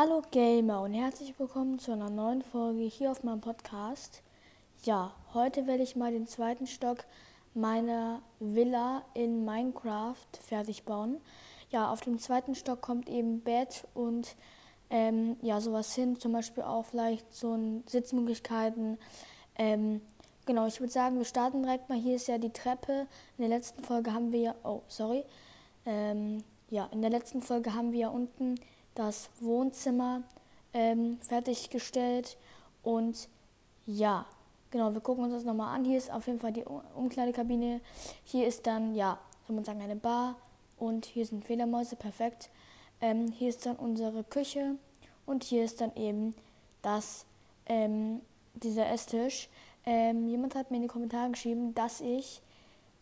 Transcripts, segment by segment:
Hallo Gamer und herzlich willkommen zu einer neuen Folge hier auf meinem Podcast. Ja, heute werde ich mal den zweiten Stock meiner Villa in Minecraft fertig bauen. Ja, auf dem zweiten Stock kommt eben Bett und ähm, ja, sowas hin, zum Beispiel auch vielleicht so ein Sitzmöglichkeiten. Ähm, genau, ich würde sagen, wir starten direkt mal. Hier ist ja die Treppe. In der letzten Folge haben wir ja, oh, sorry. Ähm, ja, in der letzten Folge haben wir ja unten das Wohnzimmer ähm, fertiggestellt. Und ja, genau, wir gucken uns das nochmal an. Hier ist auf jeden Fall die Umkleidekabine. Hier ist dann, ja, soll man sagen, eine Bar. Und hier sind Federmäuse, perfekt. Ähm, hier ist dann unsere Küche. Und hier ist dann eben das, ähm, dieser Esstisch. Ähm, jemand hat mir in die Kommentare geschrieben, dass ich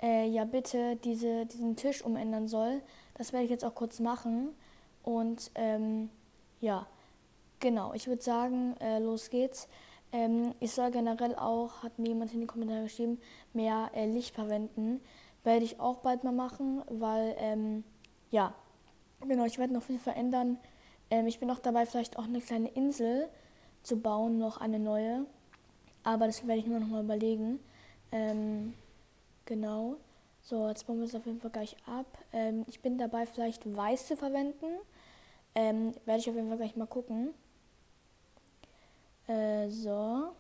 äh, ja bitte diese, diesen Tisch umändern soll. Das werde ich jetzt auch kurz machen. Und ähm, ja, genau, ich würde sagen, äh, los geht's. Ähm, ich soll generell auch, hat mir jemand in die Kommentare geschrieben, mehr äh, Licht verwenden. Werde ich auch bald mal machen, weil, ähm, ja, genau, ich werde noch viel verändern. Ähm, ich bin auch dabei, vielleicht auch eine kleine Insel zu bauen, noch eine neue. Aber das werde ich nur noch mal überlegen. Ähm, genau. So, jetzt bauen wir es auf jeden Fall gleich ab. Ähm, ich bin dabei, vielleicht weiß zu verwenden. Ähm, werde ich auf jeden Fall gleich mal gucken. Äh, so.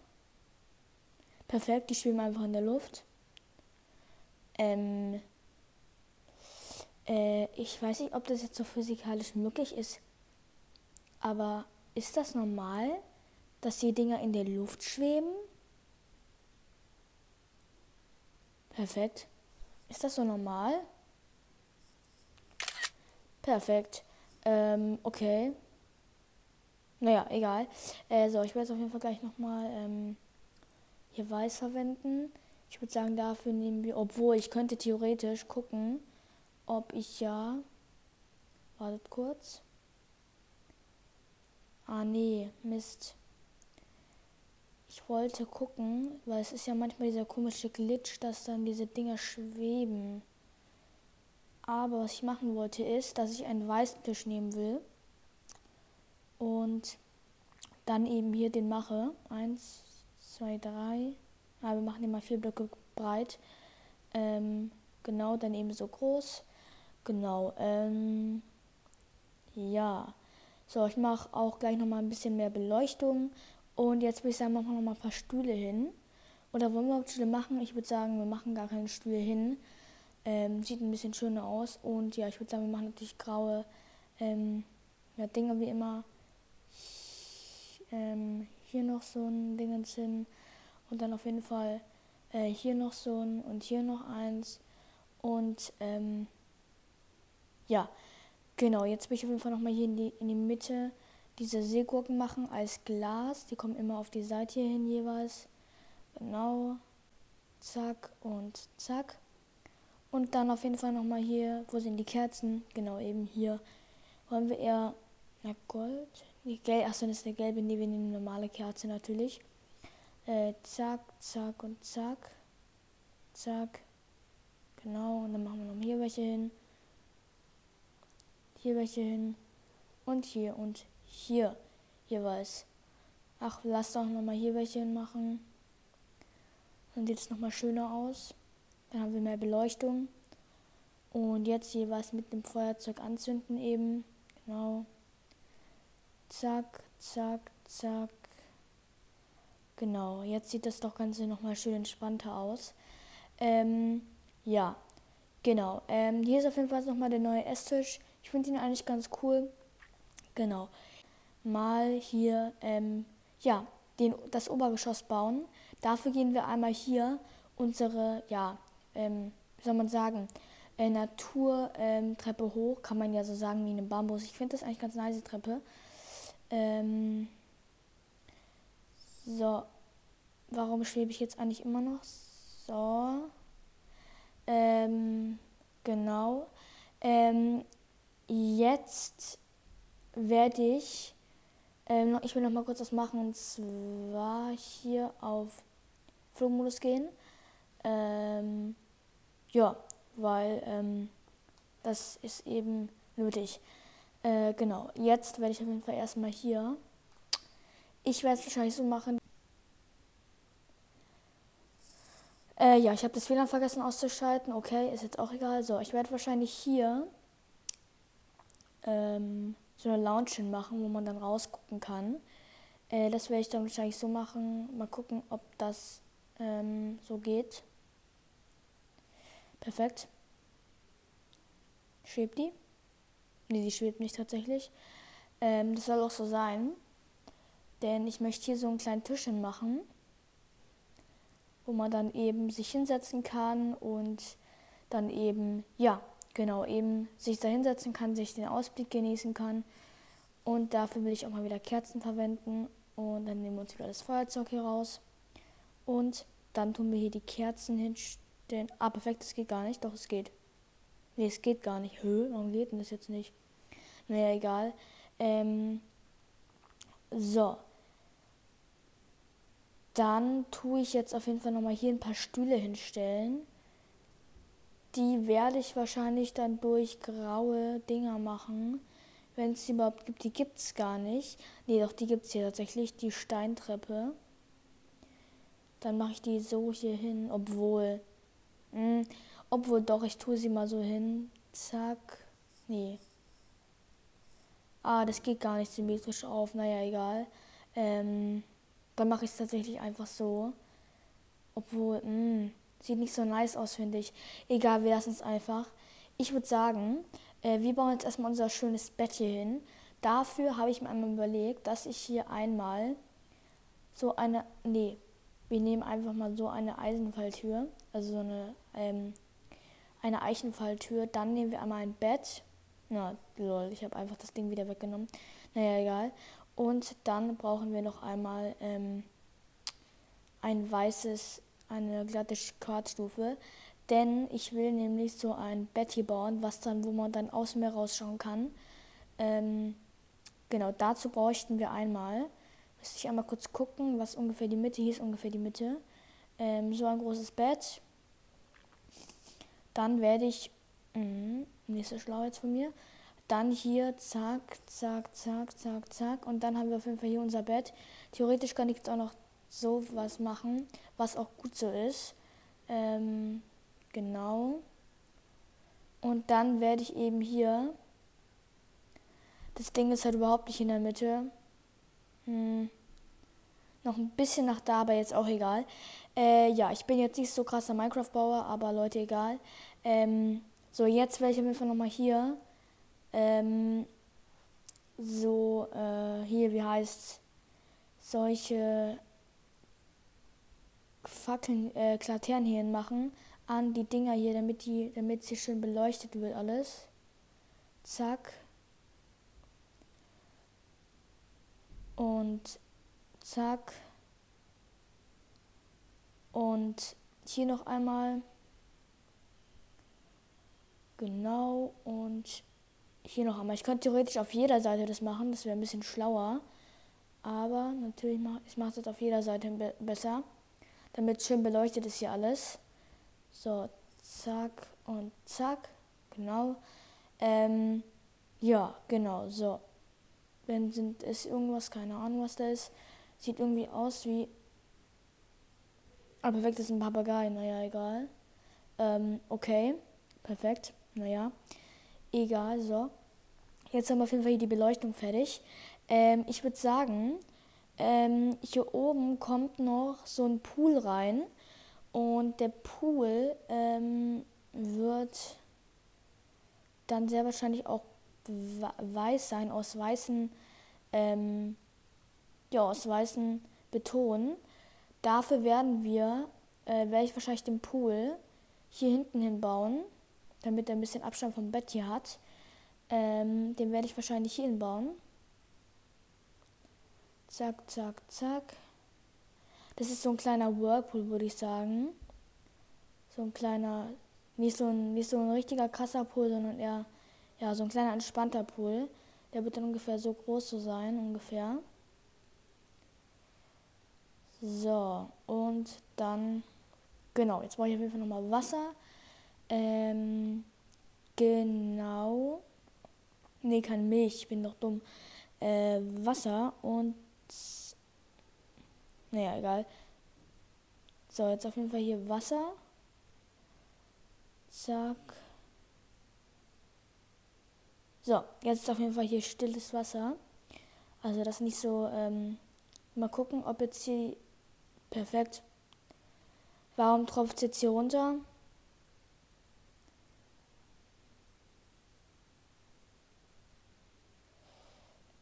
Perfekt, die schwimmen einfach in der Luft. Ähm, äh, ich weiß nicht, ob das jetzt so physikalisch möglich ist. Aber ist das normal, dass die Dinger in der Luft schweben? Perfekt. Ist das so normal? Perfekt. Ähm, okay. Naja, egal. Äh, so, ich werde es auf jeden Fall gleich nochmal ähm, hier weiß verwenden. Ich würde sagen, dafür nehmen wir, obwohl ich könnte theoretisch gucken, ob ich ja. Wartet kurz. Ah, nee, Mist. Ich wollte gucken, weil es ist ja manchmal dieser komische Glitch, dass dann diese Dinger schweben. Aber was ich machen wollte ist, dass ich einen weißen Tisch nehmen will und dann eben hier den mache. Eins, zwei, drei. Ah, wir machen den mal vier Blöcke breit. Ähm, genau, dann eben so groß. Genau. Ähm, ja. So, ich mache auch gleich nochmal ein bisschen mehr Beleuchtung. Und jetzt würde ich sagen, machen wir nochmal ein paar Stühle hin. Oder wollen wir Stühle machen? Ich würde sagen, wir machen gar keine Stühle hin. Ähm, sieht ein bisschen schöner aus. Und ja, ich würde sagen, wir machen natürlich graue ähm, ja, Dinge wie immer. Ähm, hier noch so ein Ding hin. Und dann auf jeden Fall äh, hier noch so ein und hier noch eins. Und ähm, ja, genau, jetzt will ich auf jeden Fall nochmal hier in die, in die Mitte diese Seegurken machen als Glas. Die kommen immer auf die Seite hier hin jeweils. Genau. Zack und zack. Und dann auf jeden Fall nochmal hier, wo sind die Kerzen? Genau, eben hier. Wollen wir eher, na Gold? Achso, das ist der gelbe, nee, wir nehmen eine normale Kerze natürlich. Äh, zack, zack und zack. Zack. Genau, und dann machen wir noch hier welche hin. Hier welche hin. Und hier und hier jeweils. Ach, lass doch nochmal hier welche hin machen. Dann sieht es nochmal schöner aus. Dann haben wir mehr Beleuchtung. Und jetzt jeweils mit dem Feuerzeug anzünden eben. Genau. Zack, zack, zack. Genau, jetzt sieht das doch Ganze nochmal schön entspannter aus. Ähm, ja, genau. Ähm, hier ist auf jeden Fall nochmal der neue Esstisch. Ich finde ihn eigentlich ganz cool. Genau. Mal hier, ähm, ja, den, das Obergeschoss bauen. Dafür gehen wir einmal hier unsere, ja, ähm, wie soll man sagen, äh, Naturtreppe hoch, kann man ja so sagen wie eine Bambus. Ich finde das eigentlich ganz nice, die Treppe. Ähm, so, warum schwebe ich jetzt eigentlich immer noch? So, ähm, genau. Ähm, jetzt werde ich, ähm, ich will noch mal kurz was machen und zwar hier auf Flugmodus gehen. Ähm, ja, weil ähm, das ist eben nötig. Äh, genau, jetzt werde ich auf jeden Fall erstmal hier. Ich werde es wahrscheinlich so machen. Äh, ja, ich habe das WLAN vergessen auszuschalten. Okay, ist jetzt auch egal. So, ich werde wahrscheinlich hier ähm, so eine Lounge hinmachen, wo man dann rausgucken kann. Äh, das werde ich dann wahrscheinlich so machen. Mal gucken, ob das ähm, so geht. Perfekt. Schwebt die? Ne, die schwebt nicht tatsächlich. Ähm, das soll auch so sein. Denn ich möchte hier so einen kleinen Tisch hinmachen, wo man dann eben sich hinsetzen kann und dann eben, ja, genau, eben sich da hinsetzen kann, sich den Ausblick genießen kann. Und dafür will ich auch mal wieder Kerzen verwenden. Und dann nehmen wir uns wieder das Feuerzeug hier raus. Und dann tun wir hier die Kerzen hinstellen. Ah, perfekt, das geht gar nicht. Doch, es geht. Nee, es geht gar nicht. Hö, warum geht denn das jetzt nicht? Naja, egal. Ähm, so. Dann tue ich jetzt auf jeden Fall nochmal hier ein paar Stühle hinstellen. Die werde ich wahrscheinlich dann durch graue Dinger machen. Wenn es die überhaupt gibt. Die gibt es gar nicht. Nee, doch, die gibt es hier tatsächlich. Die Steintreppe. Dann mache ich die so hier hin. Obwohl. Hm, obwohl doch, ich tue sie mal so hin. Zack. Nee. Ah, das geht gar nicht symmetrisch auf. Naja, egal. Ähm, dann mache ich es tatsächlich einfach so. Obwohl, mh, hm, sieht nicht so nice aus, finde ich. Egal, wir lassen es einfach. Ich würde sagen, äh, wir bauen jetzt erstmal unser schönes Bett hier hin. Dafür habe ich mir einmal überlegt, dass ich hier einmal so eine, nee, wir nehmen einfach mal so eine Eisenfalltür, also so eine ähm, eine Eichenfalltür. Dann nehmen wir einmal ein Bett. Na, lol, ich habe einfach das Ding wieder weggenommen. Naja, egal. Und dann brauchen wir noch einmal ähm, ein weißes, eine glatte Quarzstufe. Denn ich will nämlich so ein Bett hier bauen, was dann, wo man dann aus mir rausschauen kann. Ähm, genau, dazu bräuchten wir einmal, müsste ich einmal kurz gucken, was ungefähr die Mitte hier ist, ungefähr die Mitte. Ähm, so ein großes Bett dann werde ich, mh, nächste Schlau jetzt von mir, dann hier zack, zack, zack, zack, zack. Und dann haben wir auf jeden Fall hier unser Bett. Theoretisch kann ich jetzt auch noch so was machen, was auch gut so ist. Ähm, genau. Und dann werde ich eben hier. Das Ding ist halt überhaupt nicht in der Mitte. Hm. Noch ein bisschen nach da, aber jetzt auch egal. Äh, ja, ich bin jetzt nicht so krasser Minecraft-Bauer, aber Leute, egal. Ähm, so, jetzt werde ich auf jeden Fall nochmal hier ähm, so, äh, hier, wie heißt solche Fackeln, äh, Klaternen hier machen an die Dinger hier, damit die, damit sie schön beleuchtet wird alles. Zack. Und zack. Und hier noch einmal. Genau. Und hier noch einmal. Ich könnte theoretisch auf jeder Seite das machen. Das wäre ein bisschen schlauer. Aber natürlich mache ich mache das auf jeder Seite be besser. Damit schön beleuchtet ist hier alles. So, zack und zack. Genau. Ähm, ja, genau, so. Wenn sind ist irgendwas, keine Ahnung, was da ist. Sieht irgendwie aus wie Ah, perfekt, ist ein Papagei. Naja, egal. Ähm, okay. Perfekt. Naja. Egal, so. Jetzt haben wir auf jeden Fall hier die Beleuchtung fertig. Ähm, ich würde sagen, ähm, hier oben kommt noch so ein Pool rein. Und der Pool ähm, wird dann sehr wahrscheinlich auch weiß sein, aus weißen, ähm, ja, aus weißen Beton. Dafür werden wir, äh, werde ich wahrscheinlich den Pool hier hinten hinbauen, damit er ein bisschen Abstand vom Bett hier hat. Ähm, den werde ich wahrscheinlich hier hinbauen. Zack, zack, zack. Das ist so ein kleiner Whirlpool, würde ich sagen. So ein kleiner, nicht so ein, nicht so ein richtiger krasser Pool, sondern eher ja, so ein kleiner entspannter Pool. Der wird dann ungefähr so groß so sein, ungefähr. So, und dann, genau, jetzt brauche ich auf jeden Fall nochmal Wasser. Ähm, genau. Nee, kein Milch, ich bin doch dumm. Äh, Wasser und. Naja, egal. So, jetzt auf jeden Fall hier Wasser. Zack. So, jetzt ist auf jeden Fall hier stilles Wasser. Also das nicht so. Ähm, mal gucken, ob jetzt hier perfekt. Warum tropft es jetzt hier runter?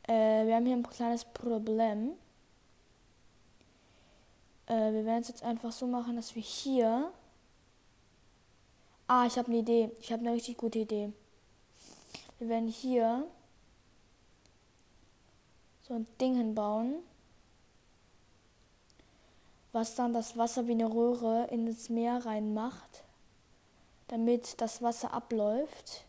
Äh, wir haben hier ein kleines Problem. Äh, wir werden es jetzt einfach so machen, dass wir hier. Ah, ich habe eine Idee. Ich habe eine richtig gute Idee. Wir werden hier so ein Ding hinbauen, was dann das Wasser wie eine Röhre in das Meer reinmacht, damit das Wasser abläuft.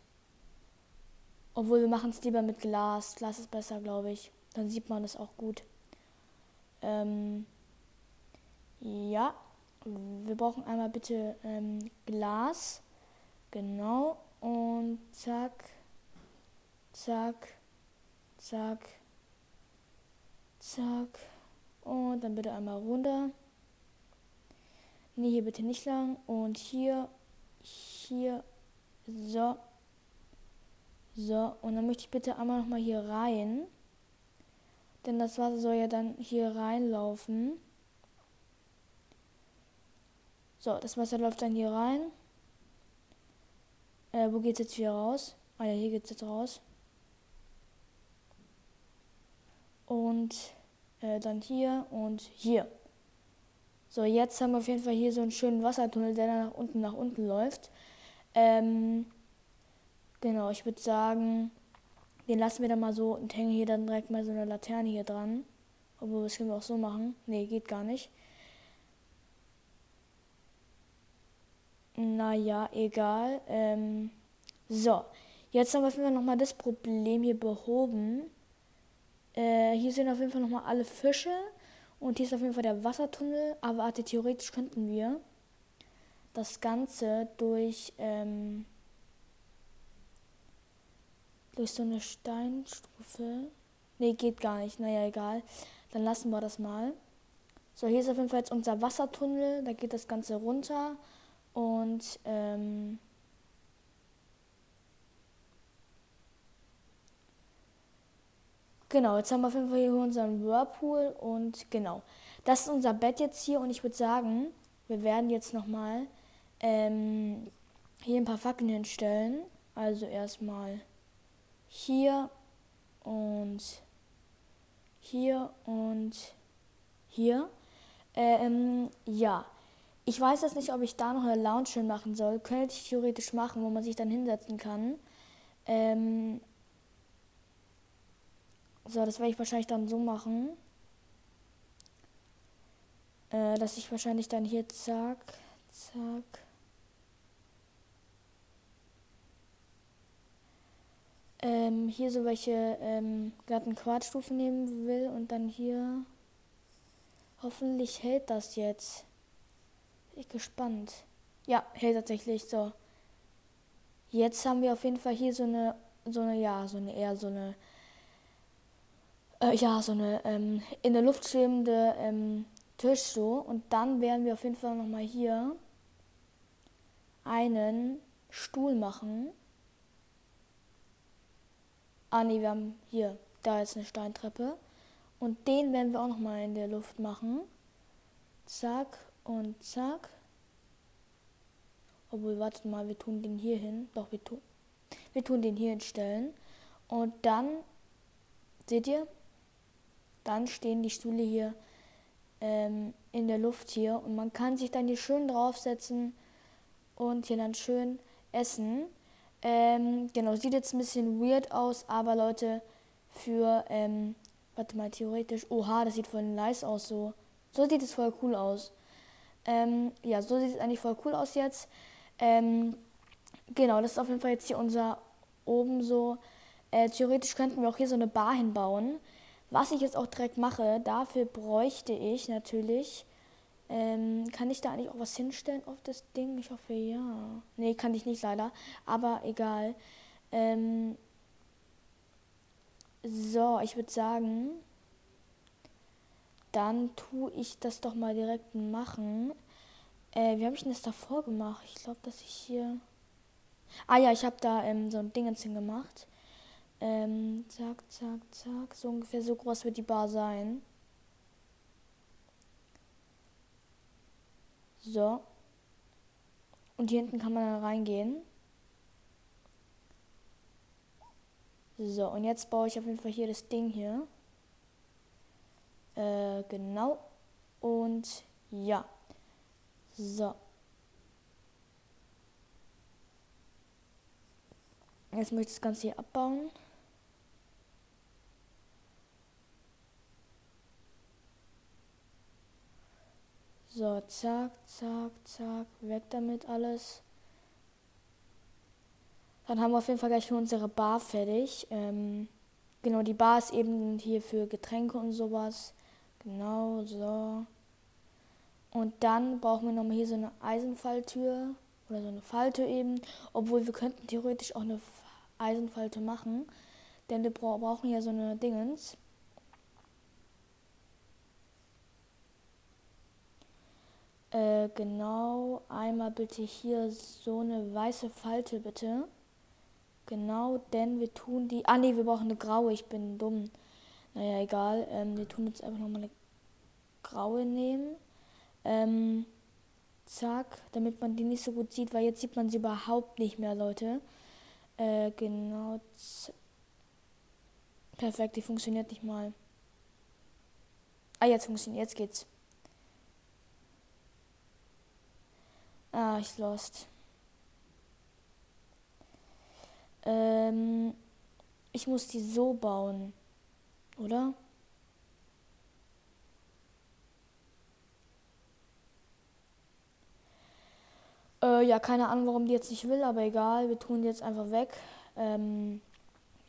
Obwohl wir machen es lieber mit Glas. Glas ist besser, glaube ich. Dann sieht man das auch gut. Ähm, ja, wir brauchen einmal bitte ähm, Glas. Genau. Und zack, zack, zack, zack. Und dann bitte einmal runter. Nee, hier bitte nicht lang. Und hier, hier, so. So, und dann möchte ich bitte einmal nochmal hier rein. Denn das Wasser soll ja dann hier reinlaufen. So, das Wasser läuft dann hier rein. Äh, wo geht's jetzt wieder raus? Ah ja, hier geht's jetzt raus. Und äh, dann hier und hier. So, jetzt haben wir auf jeden Fall hier so einen schönen Wassertunnel, der dann nach unten nach unten läuft. Ähm, Genau, ich würde sagen, den lassen wir dann mal so und hängen hier dann direkt mal so eine Laterne hier dran. Obwohl, das können wir auch so machen. Nee, geht gar nicht. Naja, egal. Ähm, so, jetzt haben wir auf jeden Fall nochmal das Problem hier behoben. Äh, hier sind auf jeden Fall nochmal alle Fische. Und hier ist auf jeden Fall der Wassertunnel. Aber warte, theoretisch könnten wir das Ganze durch... Ähm, durch so eine Steinstufe. Ne, geht gar nicht. Naja, egal. Dann lassen wir das mal. So, hier ist auf jeden Fall jetzt unser Wassertunnel. Da geht das Ganze runter. Und, ähm, Genau, jetzt haben wir auf jeden Fall hier unseren Whirlpool und genau. Das ist unser Bett jetzt hier und ich würde sagen, wir werden jetzt nochmal ähm, hier ein paar Fackeln hinstellen. Also erstmal hier und hier und hier. Ähm, ja. Ich weiß jetzt nicht, ob ich da noch eine Lounge machen soll. Könnte ich theoretisch machen, wo man sich dann hinsetzen kann. Ähm, so, das werde ich wahrscheinlich dann so machen. Äh, dass ich wahrscheinlich dann hier zack, zack. ähm, hier so welche ähm, glatten Quartstufen nehmen will und dann hier hoffentlich hält das jetzt. Bin ich gespannt. Ja, hält tatsächlich so. Jetzt haben wir auf jeden Fall hier so eine, so eine, ja, so eine eher so eine, äh, ja, so eine ähm, in der Luft schwebende ähm, Tisch so. Und dann werden wir auf jeden Fall nochmal hier einen Stuhl machen. Ah ne, wir haben hier, da ist eine Steintreppe. Und den werden wir auch noch mal in der Luft machen. Zack und zack. Obwohl, wartet mal, wir tun den hier hin. Doch, wir tun, wir tun den hier hinstellen. Und dann, seht ihr, dann stehen die Stühle hier ähm, in der Luft hier. Und man kann sich dann hier schön draufsetzen und hier dann schön essen. Ähm, genau, sieht jetzt ein bisschen weird aus, aber Leute, für, ähm, warte mal, theoretisch, oha, das sieht voll nice aus, so. So sieht es voll cool aus. Ähm, ja, so sieht es eigentlich voll cool aus jetzt. Ähm, genau, das ist auf jeden Fall jetzt hier unser oben so. Äh, theoretisch könnten wir auch hier so eine Bar hinbauen. Was ich jetzt auch direkt mache, dafür bräuchte ich natürlich ähm, kann ich da eigentlich auch was hinstellen auf das Ding? Ich hoffe ja. Nee, kann ich nicht leider. Aber egal. Ähm, So, ich würde sagen, dann tue ich das doch mal direkt machen. Äh, wie habe ich denn das davor gemacht? Ich glaube, dass ich hier. Ah ja, ich habe da ähm, so ein Dingens hingemacht. Ähm, zack, zack, zack. So ungefähr so groß wird die Bar sein. So. Und hier hinten kann man dann reingehen. So, und jetzt baue ich auf jeden Fall hier das Ding hier. Äh, genau. Und ja. So. Jetzt möchte ich das Ganze hier abbauen. So, zack, zack, zack, weg damit alles. Dann haben wir auf jeden Fall gleich unsere Bar fertig. Ähm, genau, die Bar ist eben hier für Getränke und sowas. Genau, so. Und dann brauchen wir nochmal hier so eine Eisenfalltür oder so eine Falltür eben. Obwohl wir könnten theoretisch auch eine Eisenfalltür machen. Denn wir brauchen ja so eine Dingens. Äh, genau, einmal bitte hier so eine weiße Falte bitte. Genau, denn wir tun die. Ah ne, wir brauchen eine graue, ich bin dumm. Naja, egal. Ähm, wir tun jetzt einfach nochmal eine graue nehmen. Ähm, zack, damit man die nicht so gut sieht, weil jetzt sieht man sie überhaupt nicht mehr, Leute. Äh, genau. Perfekt, die funktioniert nicht mal. Ah, jetzt funktioniert, jetzt geht's. Ah, ich lost. Ähm, ich muss die so bauen, oder? Äh, ja, keine Ahnung, warum die jetzt nicht will, aber egal, wir tun die jetzt einfach weg. Ähm,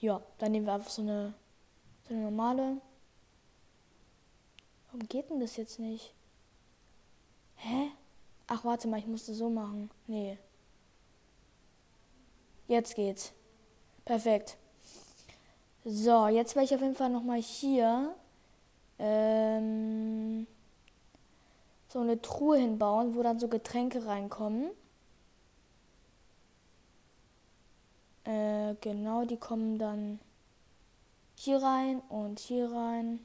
ja, dann nehmen wir einfach so eine, so eine normale. Warum geht denn das jetzt nicht? Hä? Ach, warte mal, ich musste so machen. Nee. Jetzt geht's. Perfekt. So, jetzt werde ich auf jeden Fall nochmal hier ähm, so eine Truhe hinbauen, wo dann so Getränke reinkommen. Äh, genau, die kommen dann hier rein und hier rein.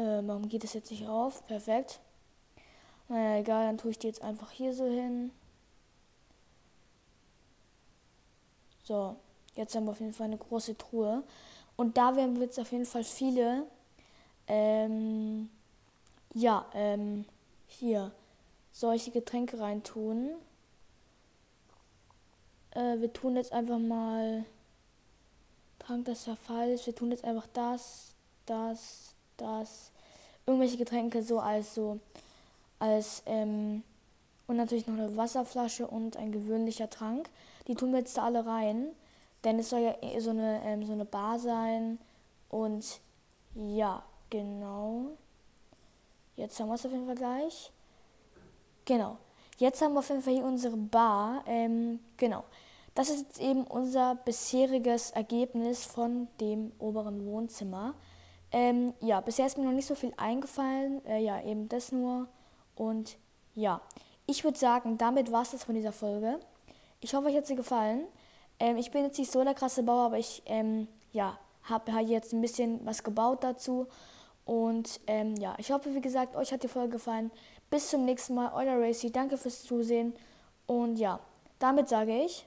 Äh, warum geht es jetzt nicht auf? Perfekt. Naja, egal, dann tue ich die jetzt einfach hier so hin. So, jetzt haben wir auf jeden Fall eine große Truhe. Und da werden wir jetzt auf jeden Fall viele, ähm, ja, ähm, hier solche Getränke reintun. Äh, wir tun jetzt einfach mal Trank des Verfalls. Wir tun jetzt einfach das, das, das, irgendwelche Getränke so als so, als, ähm, und natürlich noch eine Wasserflasche und ein gewöhnlicher Trank. Die tun wir jetzt da alle rein, denn es soll ja eh so eine, ähm, so eine Bar sein und ja, genau. Jetzt haben wir es auf jeden Fall gleich. Genau. Jetzt haben wir auf jeden Fall hier unsere Bar. Ähm, genau. Das ist jetzt eben unser bisheriges Ergebnis von dem oberen Wohnzimmer. Ähm, ja, bisher ist mir noch nicht so viel eingefallen. Äh, ja, eben das nur. Und ja, ich würde sagen, damit war es das von dieser Folge. Ich hoffe, euch hat sie gefallen. Ähm, ich bin jetzt nicht so der krasse Bauer, aber ich ähm, ja, habe halt jetzt ein bisschen was gebaut dazu. Und ähm, ja, ich hoffe, wie gesagt, euch hat die Folge gefallen. Bis zum nächsten Mal, euer Racy. Danke fürs Zusehen. Und ja, damit sage ich.